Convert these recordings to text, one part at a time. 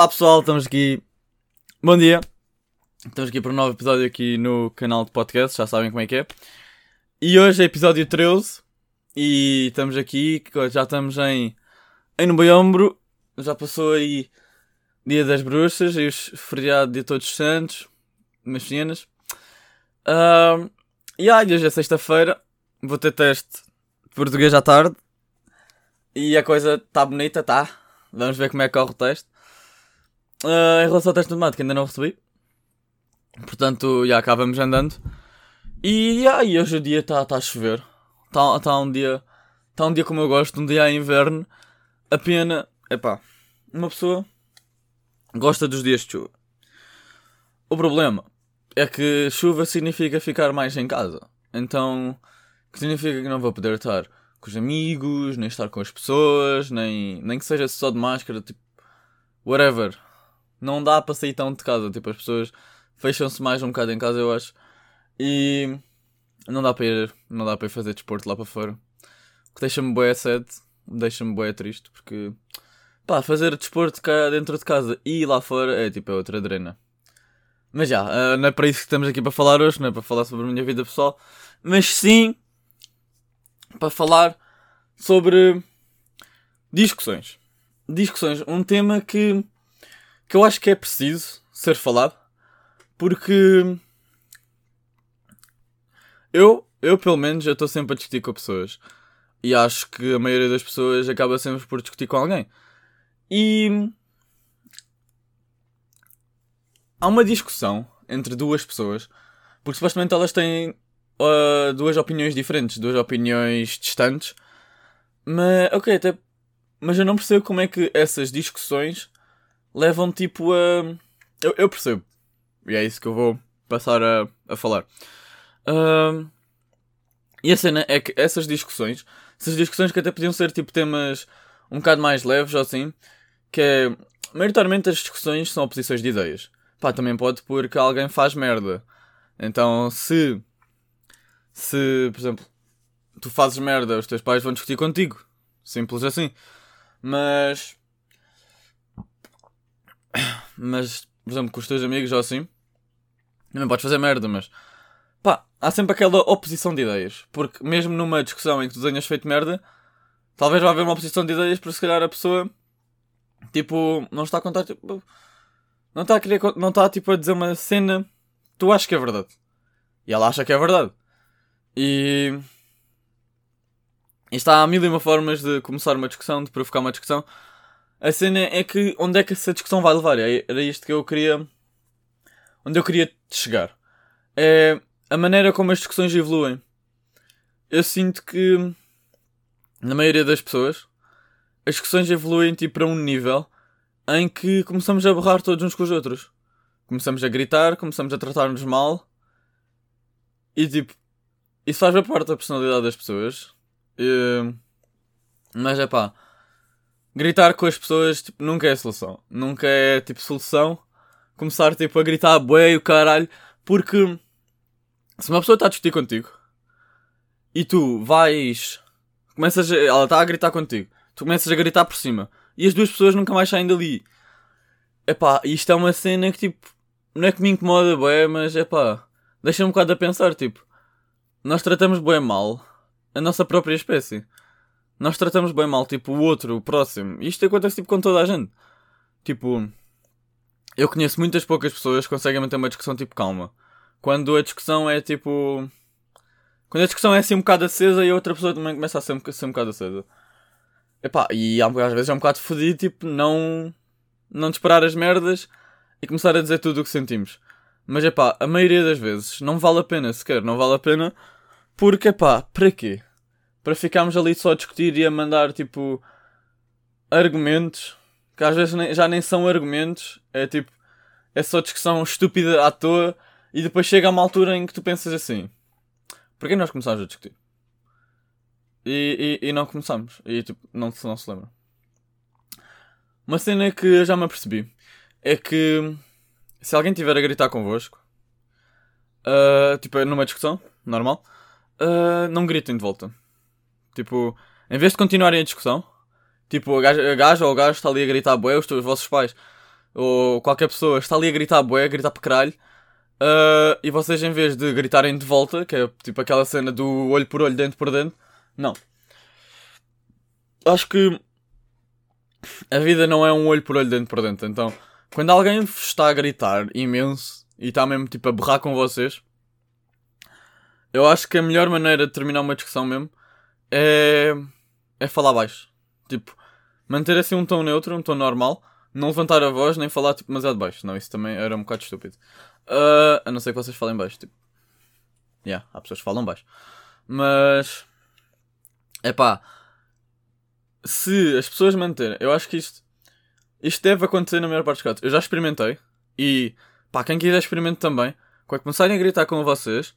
Olá pessoal, estamos aqui. Bom dia. Estamos aqui para um novo episódio aqui no canal de podcast, já sabem como é que é. E hoje é episódio 13 e estamos aqui, já estamos em, em novembro, já passou aí dia das bruxas e os feriado de todos os santos, cenas. Uh, e aí, hoje é sexta-feira, vou ter teste de português à tarde e a coisa está bonita, tá? Vamos ver como é que corre o teste. Uh, em relação ao teste matemática, ainda não recebi. Portanto, já cá vamos andando. E, yeah, e hoje o dia está tá a chover. Está tá um dia. Está um dia como eu gosto, um dia a inverno. A pena. Epá, uma pessoa gosta dos dias de chuva. O problema é que chuva significa ficar mais em casa. Então, que significa que não vou poder estar com os amigos, nem estar com as pessoas, nem, nem que seja só de máscara, tipo, whatever. Não dá para sair tão de casa, tipo, as pessoas fecham-se mais um bocado em casa, eu acho. E não dá para ir, não dá para ir fazer desporto lá para fora. O que deixa-me boé sede, deixa-me boé triste, porque pá, fazer desporto cá dentro de casa e lá fora é tipo é outra drena. Mas já, uh, não é para isso que estamos aqui para falar hoje, não é para falar sobre a minha vida pessoal, mas sim para falar sobre discussões. Discussões, um tema que, que eu acho que é preciso ser falado, porque eu, eu pelo menos, eu estou sempre a discutir com pessoas. E acho que a maioria das pessoas acaba sempre por discutir com alguém. E há uma discussão entre duas pessoas, porque supostamente elas têm uh, duas opiniões diferentes, duas opiniões distantes. Mas, ok, até. Mas eu não percebo como é que essas discussões levam tipo a. Eu, eu percebo. E é isso que eu vou passar a, a falar. Uh, e a cena é que essas discussões, essas discussões que até podiam ser tipo temas um bocado mais leves ou assim, que é. Maioritariamente as discussões são oposições de ideias. Pá, também pode porque alguém faz merda. Então, se se, por exemplo, tu fazes merda, os teus pais vão discutir contigo. Simples assim. Mas. Mas, por exemplo, com os teus amigos ou assim, também podes fazer merda, mas. Pá, há sempre aquela oposição de ideias. Porque mesmo numa discussão em que tu tenhas feito merda, talvez vá haver uma oposição de ideias, porque se calhar a pessoa, tipo, não está a contar, tipo. Não está a querer, não está tipo a dizer uma cena que tu achas que é verdade. E ela acha que é verdade. E. Está há mil e uma formas de começar uma discussão, de provocar uma discussão. A cena é que onde é que essa discussão vai levar? É, era isto que eu queria. Onde eu queria chegar. É a maneira como as discussões evoluem. Eu sinto que. Na maioria das pessoas. As discussões evoluem tipo para um nível em que começamos a borrar todos uns com os outros. Começamos a gritar, começamos a tratar-nos mal. E tipo, isso faz parte da personalidade das pessoas. E, mas é pá. Gritar com as pessoas tipo, nunca é solução. Nunca é tipo solução. Começar tipo, a gritar bué o caralho. Porque se uma pessoa está a discutir contigo e tu vais. Começas a, ela está a gritar contigo. Tu começas a gritar por cima. E as duas pessoas nunca mais saem dali. Epá, isto é uma cena que tipo. Não é que me incomoda, bué, mas é pá. Deixa-me um bocado a pensar, tipo nós tratamos bem mal a nossa própria espécie. Nós tratamos bem mal, tipo, o outro, o próximo. Isto acontece, tipo, com toda a gente. Tipo, eu conheço muitas poucas pessoas que conseguem manter uma discussão, tipo, calma. Quando a discussão é, tipo... Quando a discussão é assim um bocado acesa e a outra pessoa também começa a ser, a ser um bocado acesa. Epá, e às vezes é um bocado fodido, tipo, não... Não disparar as merdas e começar a dizer tudo o que sentimos. Mas é pá, a maioria das vezes não vale a pena sequer, não vale a pena porque pá, para quê? Para ficarmos ali só a discutir e a mandar tipo argumentos que às vezes nem, já nem são argumentos, é tipo, é só discussão estúpida à toa e depois chega a uma altura em que tu pensas assim: porquê nós começámos a discutir? E, e, e não começamos, e tipo, não, não se lembra. Uma cena que eu já me apercebi é que se alguém tiver a gritar convosco, uh, tipo, numa discussão, normal, uh, não gritem de volta. Tipo, em vez de continuarem a discussão, tipo, a gaja, a gaja ou o gajo está ali a gritar bué, os, os vossos pais ou qualquer pessoa está ali a gritar bué, a gritar para caralho, uh, e vocês em vez de gritarem de volta, que é tipo aquela cena do olho por olho, dente por dente, não. Acho que a vida não é um olho por olho, dente por dente. Então, quando alguém está a gritar imenso e está mesmo tipo a berrar com vocês, eu acho que a melhor maneira de terminar uma discussão mesmo é, é falar baixo. Tipo, manter assim um tom neutro, um tom normal, não levantar a voz nem falar tipo demasiado baixo. Não, isso também era um bocado estúpido. Uh, a não ser que vocês falem baixo. Tipo, yeah, há pessoas que falam baixo. Mas, é pá, se as pessoas manterem, eu acho que isto, isto deve acontecer na maior parte dos casos. Eu já experimentei e, pá, quem quiser experimente também. Quando começarem a gritar com vocês,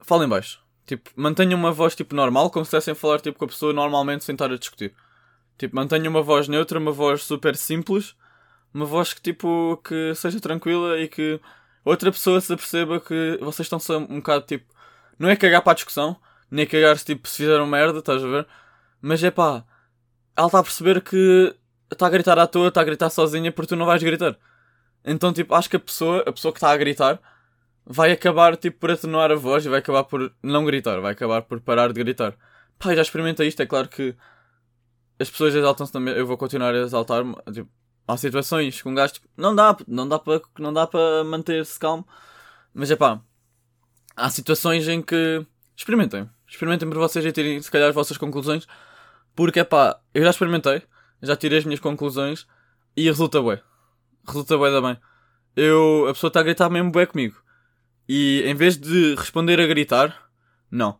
falem baixo. Tipo, mantenham uma voz tipo normal, como se estivessem a falar tipo com a pessoa normalmente sem estar a discutir. Tipo, mantenham uma voz neutra, uma voz super simples, uma voz que tipo que seja tranquila e que outra pessoa se aperceba que vocês estão um bocado tipo. Não é cagar para a discussão, nem cagar-se tipo se fizeram merda, estás a ver? Mas é pá, ela está a perceber que está a gritar à toa, está a gritar sozinha porque tu não vais gritar. Então, tipo, acho que a pessoa, a pessoa que está a gritar, vai acabar, tipo, por atenuar a voz e vai acabar por não gritar, vai acabar por parar de gritar. Pá, já experimentei isto, é claro que as pessoas exaltam-se também, eu vou continuar a exaltar-me, tipo, há situações com um gajo, tipo, não dá, não dá para não dá para manter-se calmo, mas é pá, há situações em que experimentem, experimentem por vocês e tirem, se calhar, as vossas conclusões, porque é pá, eu já experimentei, já tirei as minhas conclusões e resulta bem. Resulta bem também. Eu, a pessoa está a gritar mesmo bem comigo. E em vez de responder a gritar, não.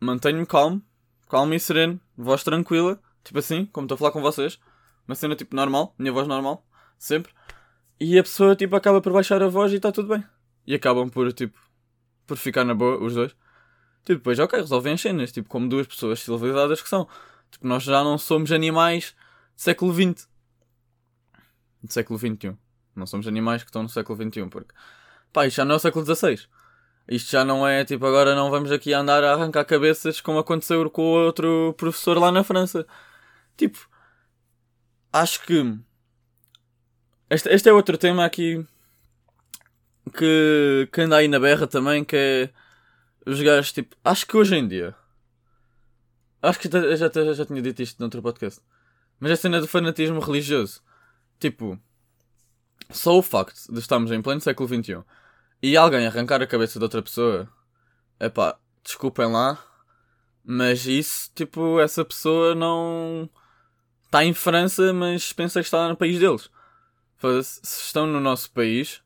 Mantenho-me calmo, calmo e sereno, voz tranquila, tipo assim, como estou a falar com vocês. Uma cena tipo normal, minha voz normal, sempre. E a pessoa tipo acaba por baixar a voz e está tudo bem. E acabam por tipo, por ficar na boa, os dois. Tipo, depois, ok, resolvem as cenas, tipo, como duas pessoas civilizadas que são. Tipo, nós já não somos animais do século XX. Do século XXI. Não somos animais que estão no século XXI, porque... Pá, isto já não é o século XVI. Isto já não é, tipo, agora não vamos aqui andar a arrancar cabeças como aconteceu com outro professor lá na França. Tipo, acho que... Este, este é outro tema aqui que, que anda aí na berra também, que é os gajos, tipo, acho que hoje em dia Acho que já, já, já tinha dito isto noutro podcast. Mas a cena do fanatismo religioso. Tipo, só o facto de estarmos em pleno século XXI e alguém arrancar a cabeça de outra pessoa, é pá, desculpem lá, mas isso, tipo, essa pessoa não está em França, mas pensa que está no país deles. Se estão no nosso país,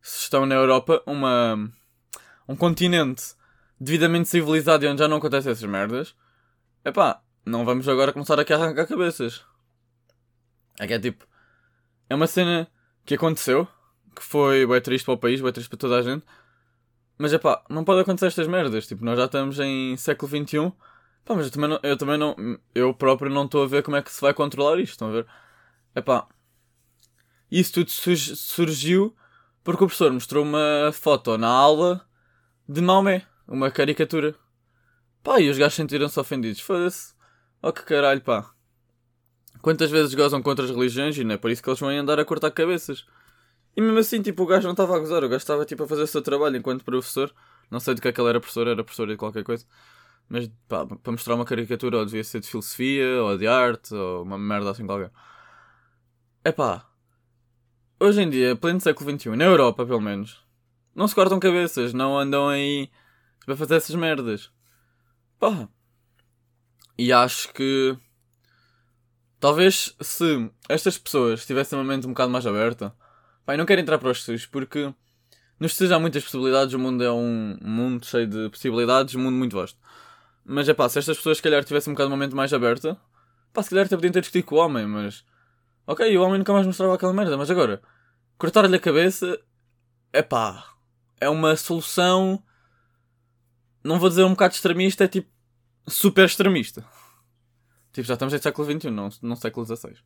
se estão na Europa, uma, um continente devidamente civilizado e onde já não acontecem essas merdas, Epá, não vamos agora começar aqui a arrancar cabeças. É que é tipo. É uma cena que aconteceu, que foi bem triste para o país, bem triste para toda a gente. Mas é pá, não pode acontecer estas merdas. Tipo, nós já estamos em século XXI. Pá, mas eu também não, eu também não. Eu próprio não estou a ver como é que se vai controlar isto. Estão a ver? É pá. Isso tudo surgiu porque o professor mostrou uma foto na aula de Maomé. Uma caricatura. Pá, e os gajos sentiram-se ofendidos. Foda-se. Oh que caralho, pá. Quantas vezes gozam contra as religiões e não é por isso que eles vão andar a cortar cabeças. E mesmo assim, tipo, o gajo não estava a gozar, o gajo estava tipo a fazer o seu trabalho enquanto professor. Não sei do que é que ele era professor, era professor de qualquer coisa. Mas pá, para mostrar uma caricatura, ou devia ser de filosofia, ou de arte, ou uma merda assim qualquer. É pá. Hoje em dia, pleno século XXI, na Europa pelo menos, não se cortam cabeças, não andam aí para fazer essas merdas. Pá. E acho que. Talvez se estas pessoas tivessem uma mente um bocado mais aberta. Eu não quero entrar para os estudos porque. Nos estudos há muitas possibilidades, o mundo é um mundo cheio de possibilidades, um mundo muito vasto. Mas é pá, se estas pessoas se calhar tivessem um bocado uma mente mais aberta, pá, se calhar até podiam ter discutido com o homem, mas. Ok, o homem nunca mais mostrava aquela merda, mas agora, cortar-lhe a cabeça, é pá, é uma solução não vou dizer um bocado extremista, é tipo super extremista. Tipo, já estamos em século XXI, não, não século XVI.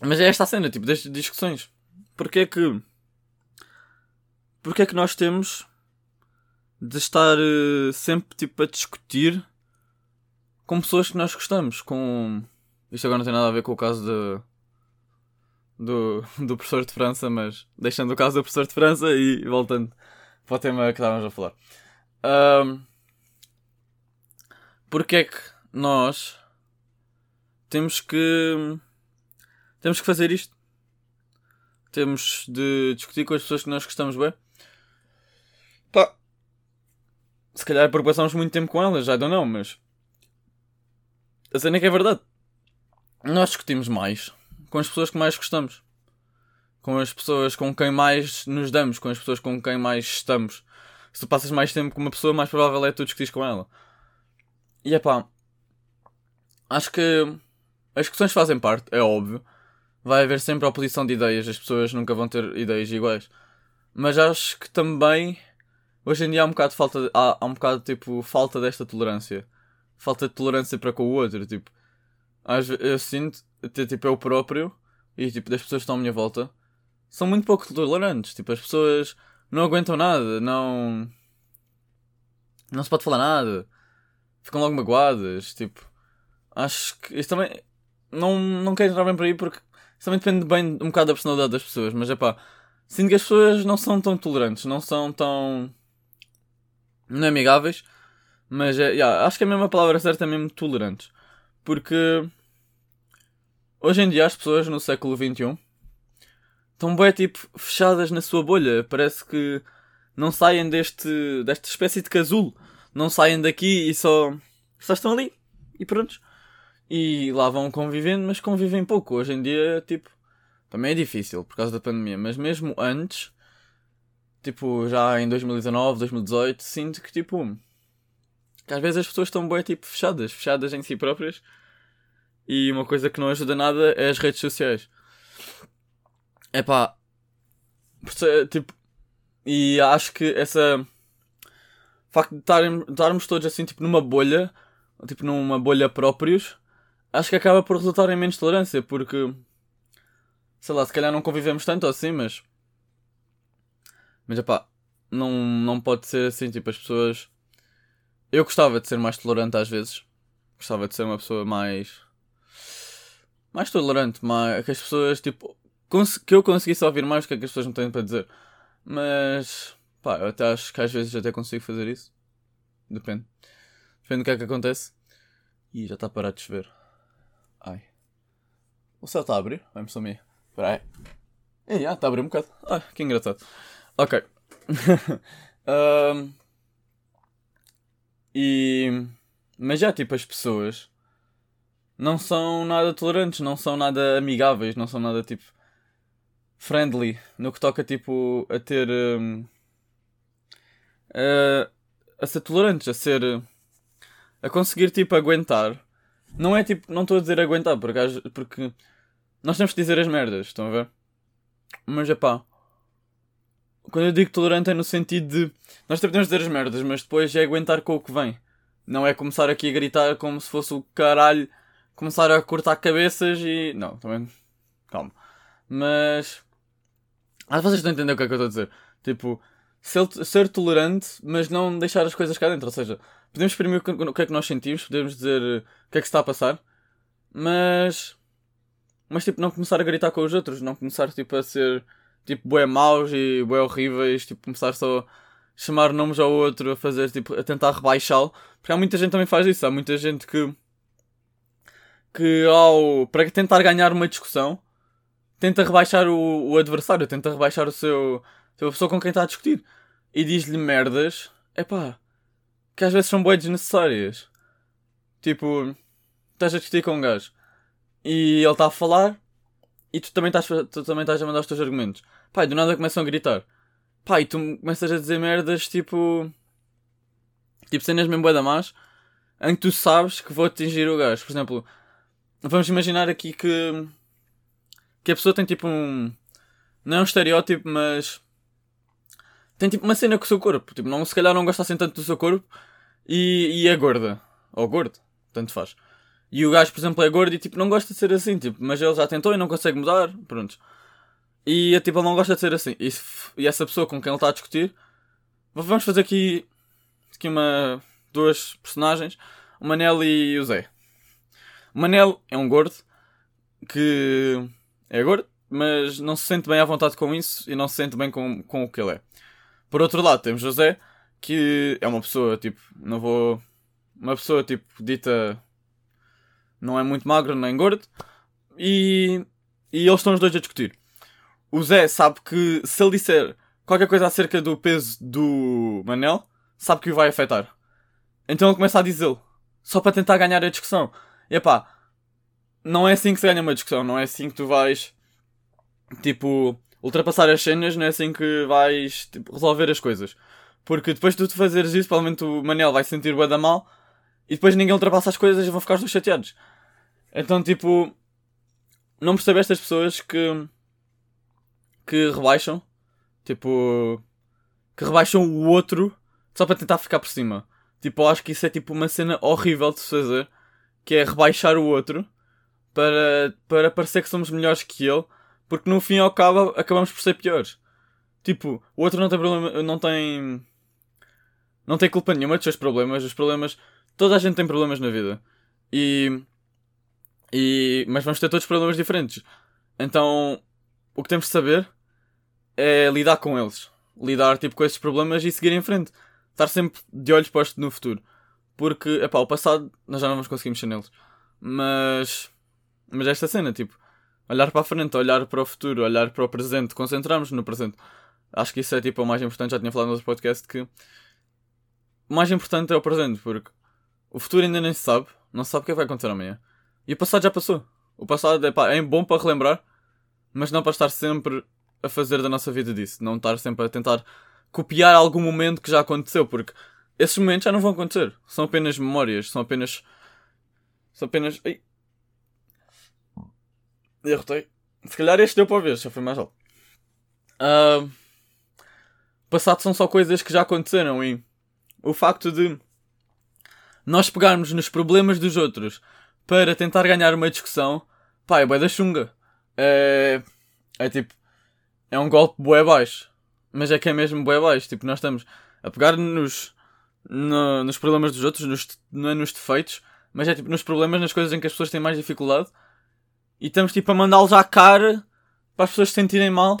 Mas é esta a cena, tipo, das discussões. Porquê é que. Porquê é que nós temos de estar uh, sempre tipo a discutir com pessoas que nós gostamos? Com. Isto agora não tem nada a ver com o caso de. do, do professor de França, mas deixando o caso do professor de França e voltando para o tema que estávamos a falar. Um, porque é que nós temos que temos que fazer isto? Temos de discutir com as pessoas que nós gostamos bem? Pá, se calhar porque passamos muito tempo com elas, já não know, mas a cena é que é verdade. Nós discutimos mais com as pessoas que mais gostamos. Com as pessoas com quem mais nos damos, com as pessoas com quem mais estamos. Se tu passas mais tempo com uma pessoa, mais provável é que tu discutires com ela. E é pá, acho que as discussões fazem parte, é óbvio. Vai haver sempre oposição de ideias, as pessoas nunca vão ter ideias iguais. Mas acho que também hoje em dia há um bocado falta há, há um bocado tipo falta desta tolerância. Falta de tolerância para com o outro, tipo. Às vezes, eu sinto, tipo, eu próprio e tipo das pessoas que estão à minha volta são muito pouco tolerantes. Tipo, as pessoas não aguentam nada, não. Não se pode falar nada. Ficam logo magoadas. Tipo, acho que isso também. Não, não quero entrar bem por aí porque isso também depende bem um bocado da personalidade das pessoas. Mas é pá, sinto que as pessoas não são tão tolerantes, não são tão. Não é amigáveis. Mas é, yeah, acho que a mesma palavra certa é mesmo tolerantes. Porque hoje em dia as pessoas no século XXI estão bem tipo fechadas na sua bolha. Parece que não saem deste, desta espécie de casulo. Não saem daqui e só, só estão ali. E pronto. E lá vão convivendo, mas convivem pouco. Hoje em dia, tipo, também é difícil por causa da pandemia. Mas mesmo antes, tipo, já em 2019, 2018, sinto que tipo. Que às vezes as pessoas estão bem tipo fechadas, fechadas em si próprias. E uma coisa que não ajuda nada é as redes sociais. É pá. Tipo. E acho que essa. O facto de estarmos todos assim, tipo, numa bolha. Tipo, numa bolha próprios. Acho que acaba por resultar em menos tolerância, porque. Sei lá, se calhar não convivemos tanto assim, mas. Mas pá. Não, não pode ser assim, tipo, as pessoas. Eu gostava de ser mais tolerante às vezes. Gostava de ser uma pessoa mais. Mais tolerante, mais. Que as pessoas, tipo que eu conseguisse ouvir mais o que é que as pessoas não têm para dizer. Mas, pá, eu até acho que às vezes até consigo fazer isso. Depende. Depende do que é que acontece. E já está a parar de chover. Ai. O céu está a abrir? Vai-me sumir. Espera aí. E já, está a abrir um bocado. Ai, que engraçado. Ok. um, e. Mas já, tipo, as pessoas não são nada tolerantes, não são nada amigáveis, não são nada tipo friendly no que toca tipo a ter um, a, a ser tolerantes, a ser a conseguir tipo aguentar. Não é tipo, não estou a dizer aguentar porque, porque nós temos que dizer as merdas, estão a ver? Mas é pá. Quando eu digo tolerante é no sentido de nós também podemos dizer as merdas, mas depois é aguentar com o que vem. Não é começar aqui a gritar como se fosse o caralho, começar a cortar cabeças e. Não, também. Calma. Mas ah, vocês estão a entender o que é que eu estou a dizer. Tipo, ser, ser, tolerante, mas não deixar as coisas cá dentro. Ou seja, podemos exprimir o que é que nós sentimos, podemos dizer o que é que está a passar, mas. Mas tipo, não começar a gritar com os outros, não começar tipo a ser tipo bué maus e bué horríveis, tipo, começar só a chamar nomes ao outro, a fazer tipo, a tentar rebaixá-lo. Porque há muita gente que também faz isso, há muita gente que. que ao. para tentar ganhar uma discussão tenta rebaixar o, o adversário, tenta rebaixar o seu. A pessoa com quem está a discutir. E diz-lhe merdas, é pá, que às vezes são boas desnecessárias. Tipo, estás a discutir com um gajo e ele está a falar e tu também estás, tu também estás a mandar os teus argumentos. Pá, e do nada começam a gritar. Pá, e tu começas a dizer merdas tipo. Tipo cenas mesmo boa da más em que tu sabes que vou atingir o gajo. Por exemplo, vamos imaginar aqui que que a pessoa tem tipo um. Não é um estereótipo, mas. Tem tipo uma cena com o seu corpo. Tipo, não, se calhar não gosta assim tanto do seu corpo e, e é gorda. Ou gordo, tanto faz. E o gajo, por exemplo, é gordo e tipo, não gosta de ser assim, tipo, mas ele já tentou e não consegue mudar, pronto. E tipo, ele não gosta de ser assim. E, e essa pessoa com quem ele está a discutir, vamos fazer aqui, aqui uma, duas personagens, o Manel e o Zé. O Manel é um gordo que é gordo, mas não se sente bem à vontade com isso e não se sente bem com, com o que ele é. Por outro lado, temos José, que é uma pessoa, tipo, não vou. Uma pessoa, tipo, dita. Não é muito magro nem gordo. E. E eles estão os dois a discutir. O Zé sabe que se ele disser qualquer coisa acerca do peso do Manel, sabe que o vai afetar. Então ele começa a dizê-lo. Só para tentar ganhar a discussão. E epá, não é assim que se ganha uma discussão. Não é assim que tu vais, tipo, ultrapassar as cenas. Não é assim que vais tipo, resolver as coisas. Porque depois de tu fazeres isso, provavelmente o Manel vai sentir bué da mal. E depois ninguém ultrapassa as coisas e vão ficar os chateados. Então, tipo, não percebo estas pessoas que que rebaixam, tipo, que rebaixam o outro só para tentar ficar por cima. Tipo, eu acho que isso é tipo uma cena horrível de se fazer, que é rebaixar o outro para, para parecer que somos melhores que ele, porque no fim ao cabo acabamos por ser piores. Tipo, o outro não tem problema, não tem não tem culpa nenhuma dos seus problemas, os problemas, toda a gente tem problemas na vida. E e mas vamos ter todos problemas diferentes. Então, o que temos de saber é lidar com eles. Lidar tipo, com esses problemas e seguir em frente. Estar sempre de olhos postos no futuro. Porque, epá, o passado nós já não vamos conseguir mexer neles. Mas. Mas esta cena, tipo, olhar para a frente, olhar para o futuro, olhar para o presente, concentrarmos no presente. Acho que isso é tipo o mais importante. Já tinha falado no outro podcast que o mais importante é o presente, porque o futuro ainda nem se sabe, não se sabe o que vai acontecer amanhã. E o passado já passou. O passado epá, é bom para relembrar, mas não para estar sempre a fazer da nossa vida disso. Não estar sempre a tentar copiar algum momento que já aconteceu, porque esses momentos já não vão acontecer. São apenas memórias, são apenas. São apenas. Ai. Derrotei. Se calhar este deu para ver, já foi mais alto. Uh... Passado são só coisas que já aconteceram e o facto de nós pegarmos nos problemas dos outros para tentar ganhar uma discussão, pá, é bué da chunga. É, é tipo, é um golpe bué baixo. Mas é que é mesmo bué baixo. Tipo, nós estamos a pegar nos, no, nos problemas dos outros, nos, não é nos defeitos, mas é tipo nos problemas, nas coisas em que as pessoas têm mais dificuldade. E estamos tipo a mandá-los à cara para as pessoas se sentirem mal.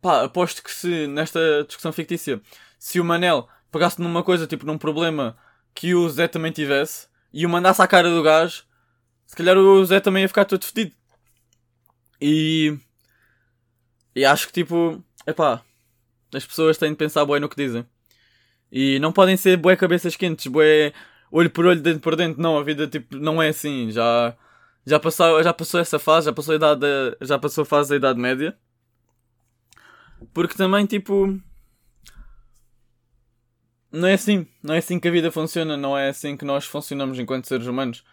Pá, aposto que se nesta discussão fictícia, se o Manel pegasse numa coisa, tipo num problema que o Zé também tivesse e o mandasse à cara do gajo, se calhar o Zé também ia ficar todo fedido. E e acho que tipo, epá, as pessoas têm de pensar bué no que dizem. E não podem ser bué cabeças quentes, bué olho por olho, dentro por dentro. Não, a vida tipo, não é assim. Já, já, passou, já passou essa fase, já passou a idade, já passou a fase da Idade Média. Porque também tipo. Não é assim. Não é assim que a vida funciona. Não é assim que nós funcionamos enquanto seres humanos.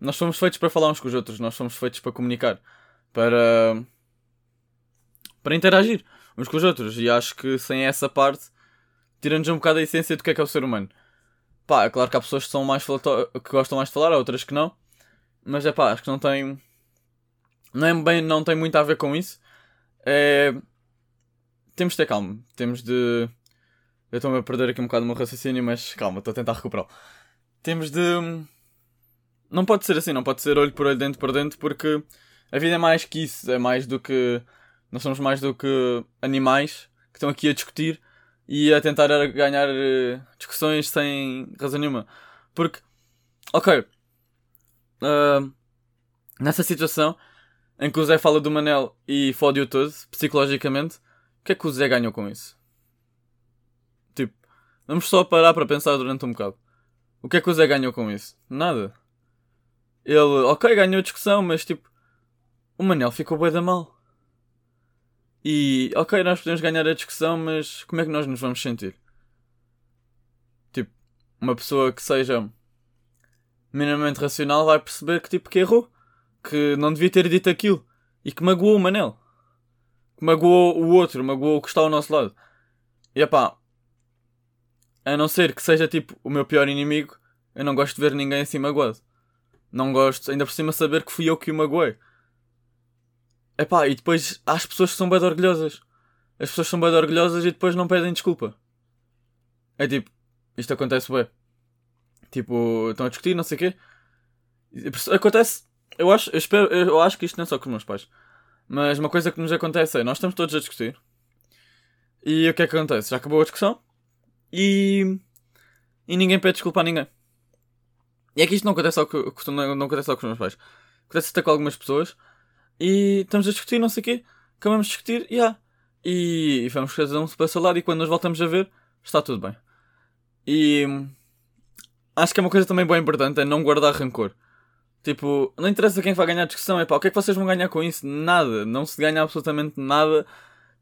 Nós somos feitos para falar uns com os outros. Nós somos feitos para comunicar. Para para interagir uns com os outros. E acho que sem essa parte, tirando-nos um bocado a essência do que é que é o ser humano. Pá, é claro que há pessoas que, são mais que gostam mais de falar, há outras que não. Mas é pá, acho que não tem. Não é bem, não tem muito a ver com isso. É... Temos de ter calma. Temos de. Eu estou-me a perder aqui um bocado o meu raciocínio, mas calma, estou a tentar recuperá-lo. Temos de. Não pode ser assim, não pode ser olho por olho, dentro por dentro, porque a vida é mais que isso, é mais do que nós somos mais do que animais que estão aqui a discutir e a tentar ganhar uh, discussões sem razão nenhuma. Porque, ok, uh, nessa situação em que o Zé fala do Manel e fode-o todo, psicologicamente, o que é que o Zé ganhou com isso? Tipo, vamos só parar para pensar durante um bocado. O que é que o Zé ganhou com isso? Nada. Ele, ok, ganhou discussão, mas tipo, o Manel ficou bué da mal. E, ok, nós podemos ganhar a discussão, mas como é que nós nos vamos sentir? Tipo, uma pessoa que seja minimamente racional vai perceber que, tipo, que errou. Que não devia ter dito aquilo. E que magoou o Manel. Que magoou o outro, magoou o que está ao nosso lado. E, pá, a não ser que seja, tipo, o meu pior inimigo, eu não gosto de ver ninguém assim magoado. Não gosto, ainda por cima, saber que fui eu que o magoei. Epá, e depois há as pessoas que são bem orgulhosas. As pessoas são bem orgulhosas e depois não pedem desculpa. É tipo, isto acontece bem. Tipo, estão a discutir, não sei o quê. Acontece, eu acho, eu espero, eu acho que isto não é só com os meus pais. Mas uma coisa que nos acontece é, nós estamos todos a discutir. E o que é que acontece? Já acabou a discussão. E... E ninguém pede desculpa a ninguém. E é que isto não acontece só com, não acontece só com os meus pais. Acontece até com algumas pessoas. E estamos a discutir, não sei o quê. Acabamos de discutir, e yeah. E, e vamos cada um para o. E quando nos voltamos a ver, está tudo bem. E acho que é uma coisa também bem importante, é não guardar rancor. Tipo, não interessa quem vai ganhar a discussão, é pá, o que é que vocês vão ganhar com isso? Nada. Não se ganha absolutamente nada.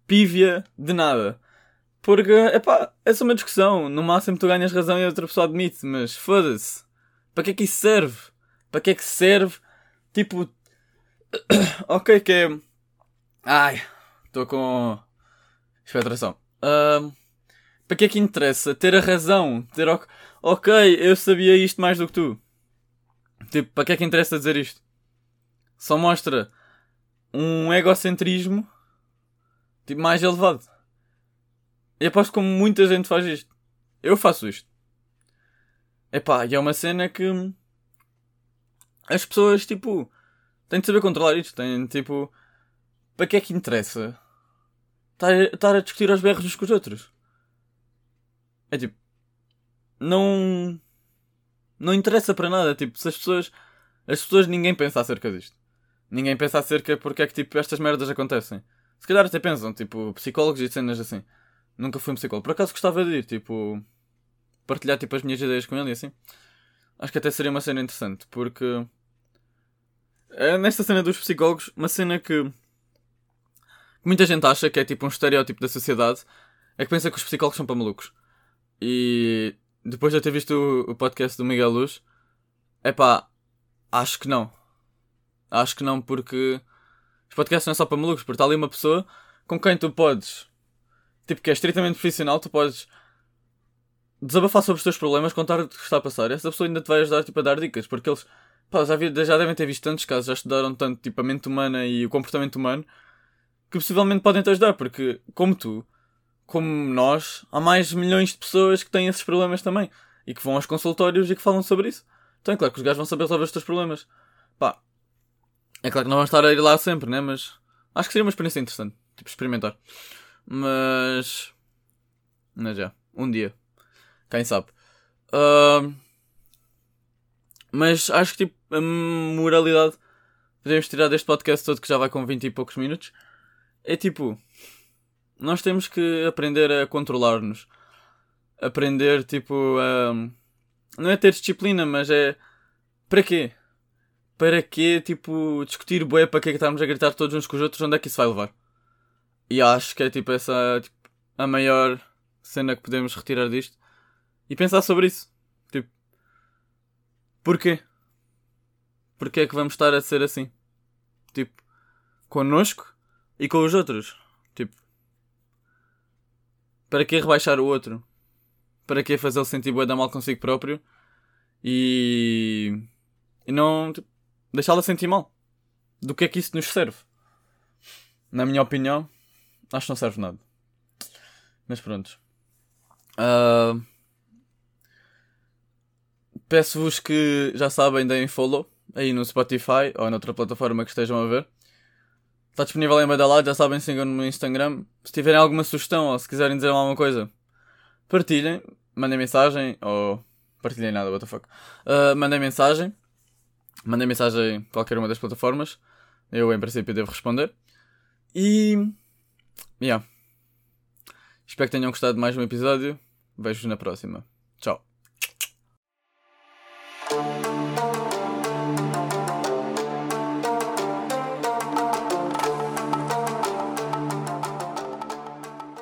Pívia de nada. Porque, é pá, é só uma discussão. No máximo tu ganhas razão e outra pessoa admite, mas foda-se. Para que é que isso serve? Para que é que serve? Tipo, ok, que é. Ai, estou com. Expectração. Uh, para que é que interessa? Ter a razão. Ter. Ok, eu sabia isto mais do que tu. Tipo, para que é que interessa dizer isto? Só mostra um egocentrismo tipo, mais elevado. E aposto como muita gente faz isto. Eu faço isto. Epá, e é uma cena que as pessoas, tipo, têm de saber controlar isto. Têm, tipo, para que é que interessa estar a discutir aos berros uns com os outros? É tipo, não. Não interessa para nada. Tipo, se as pessoas. As pessoas ninguém pensa acerca disto. Ninguém pensa acerca porque é que tipo estas merdas acontecem. Se calhar até pensam, tipo, psicólogos e cenas assim. Nunca fui um psicólogo. Por acaso gostava de ir, tipo. Partilhar tipo as minhas ideias com ele e assim. Acho que até seria uma cena interessante, porque. É nesta cena dos psicólogos, uma cena que. Muita gente acha que é tipo um estereótipo da sociedade. É que pensa que os psicólogos são para malucos. E depois de eu ter visto o, podcast do Miguel Luz, é pá, acho que não. Acho que não, porque os podcasts não é só para malucos, porque está ali uma pessoa com quem tu podes, tipo, que é estritamente profissional, tu podes desabafar sobre os teus problemas, contar o que está a passar. Essa pessoa ainda te vai ajudar tipo, a dar dicas, porque eles pá, já, vi, já devem ter visto tantos casos, já estudaram tanto tipo, a mente humana e o comportamento humano, que possivelmente podem te ajudar, porque, como tu, como nós, há mais milhões de pessoas que têm esses problemas também. E que vão aos consultórios e que falam sobre isso. Então é claro que os gajos vão saber resolver os teus problemas. Pá. É claro que não vão estar a ir lá sempre, né? Mas acho que seria uma experiência interessante. Tipo, experimentar. Mas. Mas já. Um dia. Quem sabe. Uh... Mas acho que tipo, a moralidade podemos tirar deste podcast todo que já vai com 20 e poucos minutos. É tipo, nós temos que aprender a controlar-nos. Aprender, tipo, a. Não é ter disciplina, mas é. Para quê? Para quê, tipo, discutir bué para que é que estamos a gritar todos uns com os outros? Onde é que isso vai levar? E acho que é, tipo, essa. Tipo, a maior cena que podemos retirar disto. E pensar sobre isso. Tipo. Porquê? Porquê é que vamos estar a ser assim? Tipo, connosco e com os outros. Tipo, para que rebaixar o outro? Para que fazê-lo sentir da mal consigo próprio? E... E não... Tipo, deixá-lo sentir mal. Do que é que isso nos serve? Na minha opinião, acho que não serve nada. Mas pronto. Uh... Peço-vos que já sabem, deem follow aí no Spotify ou noutra plataforma que estejam a ver. Está disponível em Badalado, já sabem, sigam no Instagram. Se tiverem alguma sugestão ou se quiserem dizer alguma coisa, partilhem, mandem mensagem ou partilhem nada, what the fuck. Uh, mandem mensagem, mandem mensagem em qualquer uma das plataformas. Eu, em princípio, devo responder. E. Yeah. Espero que tenham gostado de mais um episódio. Vejo-vos na próxima. Tchau.